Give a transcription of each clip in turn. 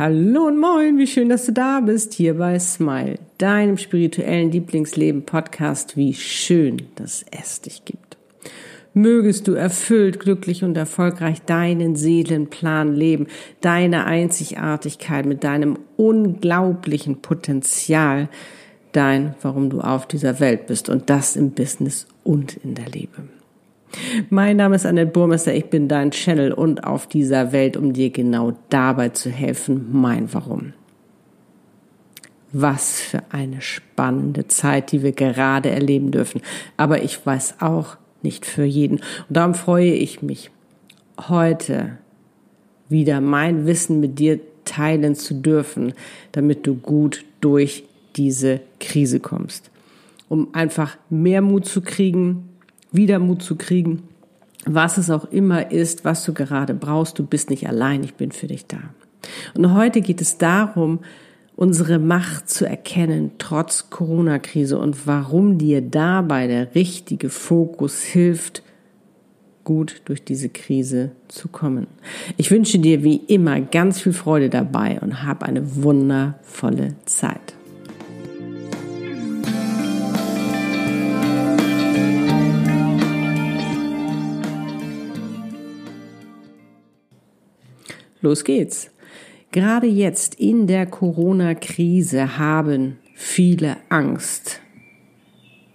Hallo und moin, wie schön, dass du da bist, hier bei Smile, deinem spirituellen Lieblingsleben-Podcast. Wie schön, dass es dich gibt. Mögest du erfüllt, glücklich und erfolgreich deinen Seelenplan leben, deine Einzigartigkeit mit deinem unglaublichen Potenzial, dein, warum du auf dieser Welt bist und das im Business und in der Liebe. Mein Name ist Annette Burmester, ich bin dein Channel und auf dieser Welt, um dir genau dabei zu helfen, mein Warum. Was für eine spannende Zeit, die wir gerade erleben dürfen. Aber ich weiß auch nicht für jeden. Und darum freue ich mich, heute wieder mein Wissen mit dir teilen zu dürfen, damit du gut durch diese Krise kommst. Um einfach mehr Mut zu kriegen, wieder Mut zu kriegen, was es auch immer ist, was du gerade brauchst. Du bist nicht allein, ich bin für dich da. Und heute geht es darum, unsere Macht zu erkennen, trotz Corona-Krise und warum dir dabei der richtige Fokus hilft, gut durch diese Krise zu kommen. Ich wünsche dir wie immer ganz viel Freude dabei und hab eine wundervolle Zeit. Los geht's. Gerade jetzt in der Corona-Krise haben viele Angst.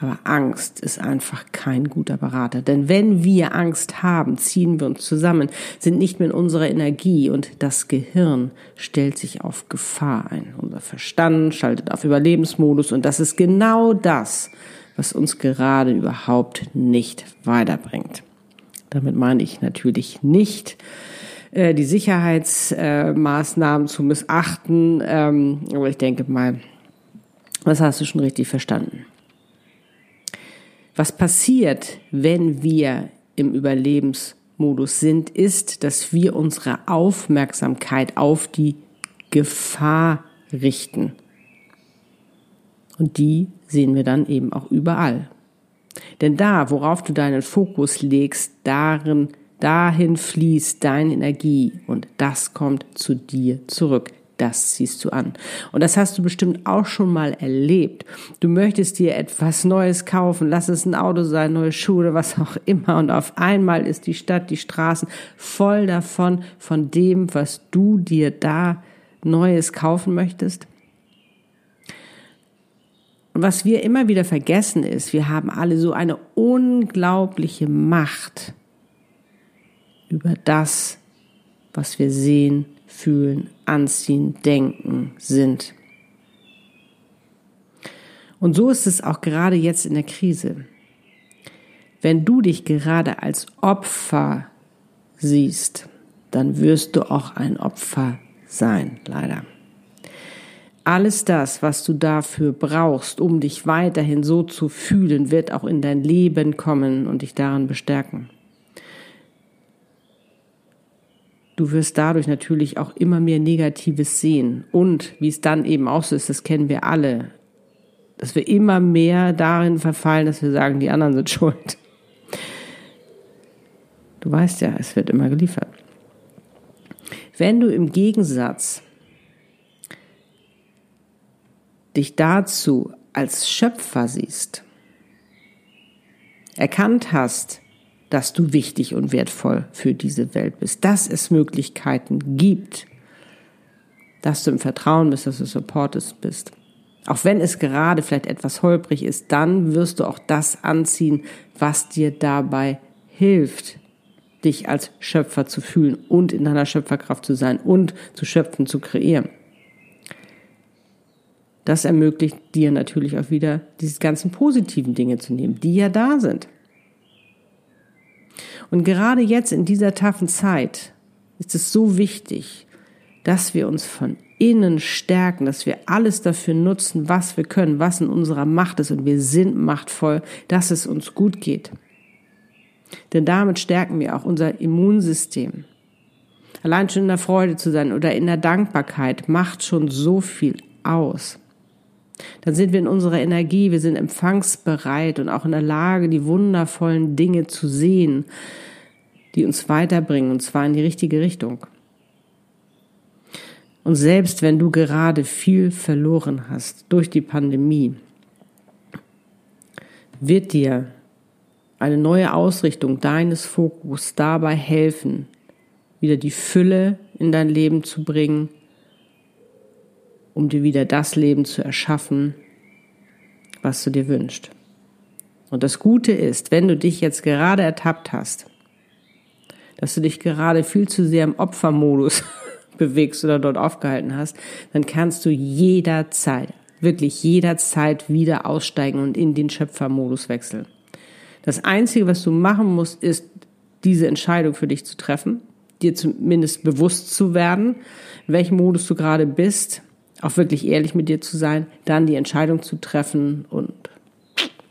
Aber Angst ist einfach kein guter Berater. Denn wenn wir Angst haben, ziehen wir uns zusammen, sind nicht mehr in unserer Energie und das Gehirn stellt sich auf Gefahr ein. Unser Verstand schaltet auf Überlebensmodus und das ist genau das, was uns gerade überhaupt nicht weiterbringt. Damit meine ich natürlich nicht, äh, die Sicherheitsmaßnahmen zu missachten. Ähm, aber ich denke mal, das hast du schon richtig verstanden. Was passiert, wenn wir im Überlebensmodus sind, ist, dass wir unsere Aufmerksamkeit auf die Gefahr richten. Und die sehen wir dann eben auch überall. Denn da, worauf du deinen Fokus legst, darin Dahin fließt deine Energie und das kommt zu dir zurück. Das ziehst du an. Und das hast du bestimmt auch schon mal erlebt. Du möchtest dir etwas Neues kaufen, lass es ein Auto sein, neue Schuhe oder was auch immer. Und auf einmal ist die Stadt, die Straßen voll davon, von dem, was du dir da Neues kaufen möchtest. Und was wir immer wieder vergessen ist, wir haben alle so eine unglaubliche Macht über das, was wir sehen, fühlen, anziehen, denken, sind. Und so ist es auch gerade jetzt in der Krise. Wenn du dich gerade als Opfer siehst, dann wirst du auch ein Opfer sein, leider. Alles das, was du dafür brauchst, um dich weiterhin so zu fühlen, wird auch in dein Leben kommen und dich daran bestärken. Du wirst dadurch natürlich auch immer mehr Negatives sehen. Und wie es dann eben auch so ist, das kennen wir alle, dass wir immer mehr darin verfallen, dass wir sagen, die anderen sind schuld. Du weißt ja, es wird immer geliefert. Wenn du im Gegensatz dich dazu als Schöpfer siehst, erkannt hast, dass du wichtig und wertvoll für diese Welt bist, dass es Möglichkeiten gibt, dass du im Vertrauen bist, dass du supportest bist. Auch wenn es gerade vielleicht etwas holprig ist, dann wirst du auch das anziehen, was dir dabei hilft, dich als Schöpfer zu fühlen und in deiner Schöpferkraft zu sein und zu schöpfen, zu kreieren. Das ermöglicht dir natürlich auch wieder, diese ganzen positiven Dinge zu nehmen, die ja da sind. Und gerade jetzt in dieser taffen Zeit ist es so wichtig, dass wir uns von innen stärken, dass wir alles dafür nutzen, was wir können, was in unserer Macht ist und wir sind machtvoll, dass es uns gut geht. Denn damit stärken wir auch unser Immunsystem. Allein schon in der Freude zu sein oder in der Dankbarkeit macht schon so viel aus. Dann sind wir in unserer Energie, wir sind empfangsbereit und auch in der Lage, die wundervollen Dinge zu sehen, die uns weiterbringen, und zwar in die richtige Richtung. Und selbst wenn du gerade viel verloren hast durch die Pandemie, wird dir eine neue Ausrichtung deines Fokus dabei helfen, wieder die Fülle in dein Leben zu bringen, um dir wieder das Leben zu erschaffen, was du dir wünschst. Und das Gute ist, wenn du dich jetzt gerade ertappt hast, dass du dich gerade viel zu sehr im Opfermodus bewegst oder dort aufgehalten hast, dann kannst du jederzeit, wirklich jederzeit wieder aussteigen und in den Schöpfermodus wechseln. Das Einzige, was du machen musst, ist, diese Entscheidung für dich zu treffen, dir zumindest bewusst zu werden, in welchem Modus du gerade bist, auch wirklich ehrlich mit dir zu sein, dann die Entscheidung zu treffen und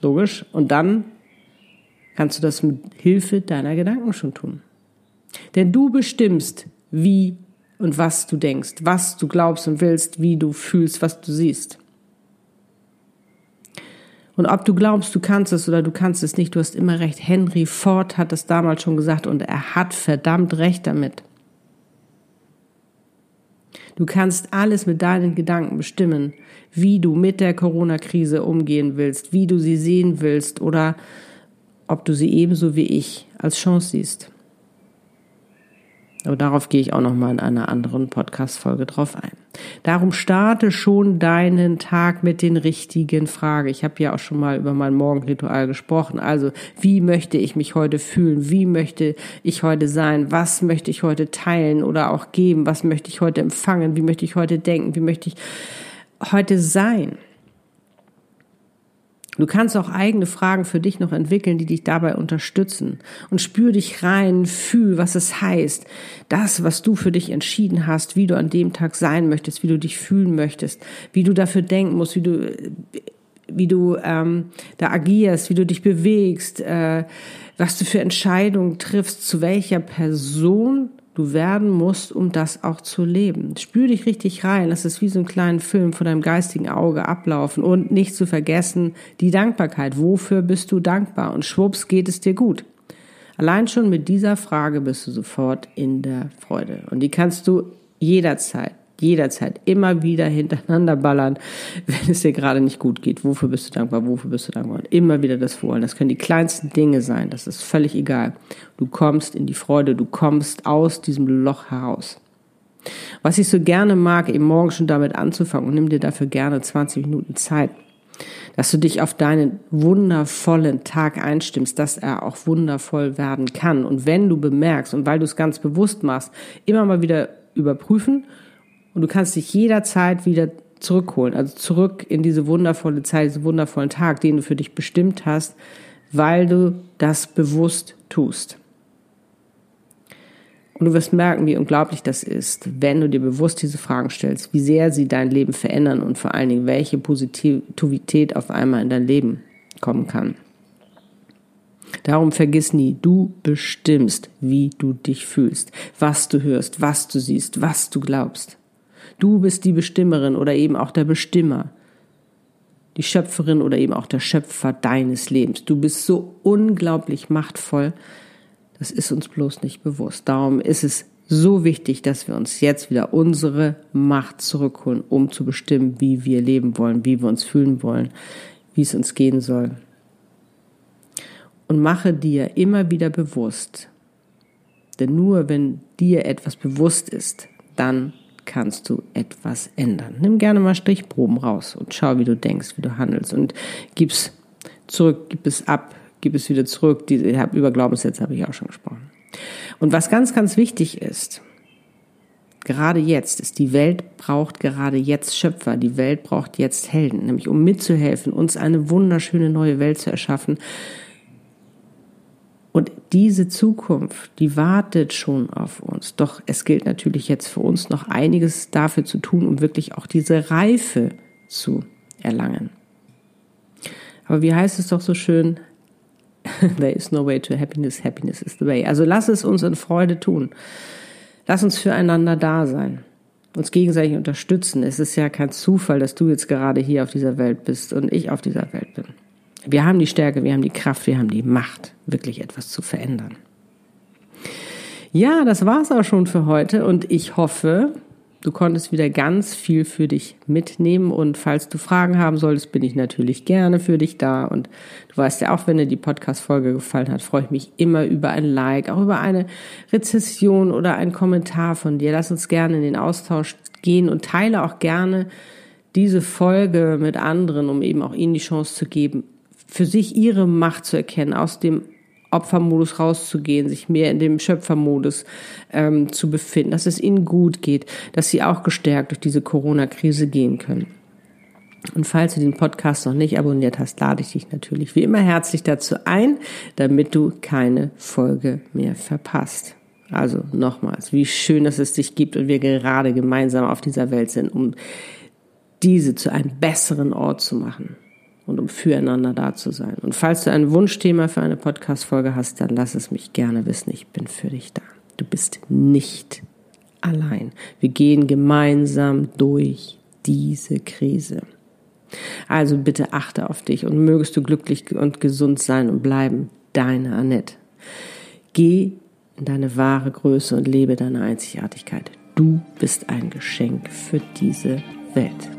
logisch, und dann kannst du das mit Hilfe deiner Gedanken schon tun. Denn du bestimmst, wie und was du denkst, was du glaubst und willst, wie du fühlst, was du siehst. Und ob du glaubst, du kannst es oder du kannst es nicht, du hast immer recht. Henry Ford hat es damals schon gesagt und er hat verdammt recht damit. Du kannst alles mit deinen Gedanken bestimmen, wie du mit der Corona-Krise umgehen willst, wie du sie sehen willst oder ob du sie ebenso wie ich als Chance siehst. Aber darauf gehe ich auch noch mal in einer anderen Podcast-Folge drauf ein. Darum starte schon deinen Tag mit den richtigen Fragen. Ich habe ja auch schon mal über mein Morgenritual gesprochen. Also, wie möchte ich mich heute fühlen? Wie möchte ich heute sein? Was möchte ich heute teilen oder auch geben? Was möchte ich heute empfangen? Wie möchte ich heute denken? Wie möchte ich heute sein? Du kannst auch eigene Fragen für dich noch entwickeln, die dich dabei unterstützen. Und spür dich rein, fühl, was es heißt. Das, was du für dich entschieden hast, wie du an dem Tag sein möchtest, wie du dich fühlen möchtest, wie du dafür denken musst, wie du, wie du ähm, da agierst, wie du dich bewegst, äh, was du für Entscheidungen triffst, zu welcher Person du werden musst, um das auch zu leben. Spür dich richtig rein. Das ist wie so ein kleiner Film vor deinem geistigen Auge ablaufen. Und nicht zu vergessen, die Dankbarkeit. Wofür bist du dankbar? Und schwupps geht es dir gut. Allein schon mit dieser Frage bist du sofort in der Freude. Und die kannst du jederzeit jederzeit immer wieder hintereinander ballern, wenn es dir gerade nicht gut geht. Wofür bist du dankbar? Wofür bist du dankbar? Und immer wieder das Vorholen. Das können die kleinsten Dinge sein. Das ist völlig egal. Du kommst in die Freude. Du kommst aus diesem Loch heraus. Was ich so gerne mag, eben morgen schon damit anzufangen und nimm dir dafür gerne 20 Minuten Zeit, dass du dich auf deinen wundervollen Tag einstimmst, dass er auch wundervoll werden kann. Und wenn du bemerkst und weil du es ganz bewusst machst, immer mal wieder überprüfen und du kannst dich jederzeit wieder zurückholen, also zurück in diese wundervolle Zeit, diesen wundervollen Tag, den du für dich bestimmt hast, weil du das bewusst tust. Und du wirst merken, wie unglaublich das ist, wenn du dir bewusst diese Fragen stellst, wie sehr sie dein Leben verändern und vor allen Dingen, welche Positivität auf einmal in dein Leben kommen kann. Darum vergiss nie, du bestimmst, wie du dich fühlst, was du hörst, was du siehst, was du glaubst. Du bist die Bestimmerin oder eben auch der Bestimmer. Die Schöpferin oder eben auch der Schöpfer deines Lebens. Du bist so unglaublich machtvoll. Das ist uns bloß nicht bewusst. Darum ist es so wichtig, dass wir uns jetzt wieder unsere Macht zurückholen, um zu bestimmen, wie wir leben wollen, wie wir uns fühlen wollen, wie es uns gehen soll. Und mache dir immer wieder bewusst, denn nur wenn dir etwas bewusst ist, dann kannst du etwas ändern. Nimm gerne mal Strichproben raus und schau, wie du denkst, wie du handelst und gib's zurück, gib es ab, gib es wieder zurück. Diese, über Glaubenssätze habe ich auch schon gesprochen. Und was ganz, ganz wichtig ist, gerade jetzt ist, die Welt braucht gerade jetzt Schöpfer, die Welt braucht jetzt Helden, nämlich um mitzuhelfen, uns eine wunderschöne neue Welt zu erschaffen, diese Zukunft, die wartet schon auf uns. Doch es gilt natürlich jetzt für uns noch einiges dafür zu tun, um wirklich auch diese Reife zu erlangen. Aber wie heißt es doch so schön? There is no way to happiness, happiness is the way. Also lass es uns in Freude tun. Lass uns füreinander da sein, uns gegenseitig unterstützen. Es ist ja kein Zufall, dass du jetzt gerade hier auf dieser Welt bist und ich auf dieser Welt bin. Wir haben die Stärke, wir haben die Kraft, wir haben die Macht, wirklich etwas zu verändern. Ja, das war's auch schon für heute und ich hoffe, du konntest wieder ganz viel für dich mitnehmen. Und falls du Fragen haben solltest, bin ich natürlich gerne für dich da. Und du weißt ja auch, wenn dir die Podcast-Folge gefallen hat, freue ich mich immer über ein Like, auch über eine Rezession oder einen Kommentar von dir. Lass uns gerne in den Austausch gehen und teile auch gerne diese Folge mit anderen, um eben auch ihnen die Chance zu geben, für sich ihre Macht zu erkennen, aus dem Opfermodus rauszugehen, sich mehr in dem Schöpfermodus ähm, zu befinden, dass es ihnen gut geht, dass sie auch gestärkt durch diese Corona-Krise gehen können. Und falls du den Podcast noch nicht abonniert hast, lade ich dich natürlich wie immer herzlich dazu ein, damit du keine Folge mehr verpasst. Also nochmals, wie schön, dass es dich gibt und wir gerade gemeinsam auf dieser Welt sind, um diese zu einem besseren Ort zu machen und um füreinander da zu sein. Und falls du ein Wunschthema für eine Podcast-Folge hast, dann lass es mich gerne wissen. Ich bin für dich da. Du bist nicht allein. Wir gehen gemeinsam durch diese Krise. Also bitte achte auf dich und mögest du glücklich und gesund sein und bleiben. Deine Annette. Geh in deine wahre Größe und lebe deine Einzigartigkeit. Du bist ein Geschenk für diese Welt.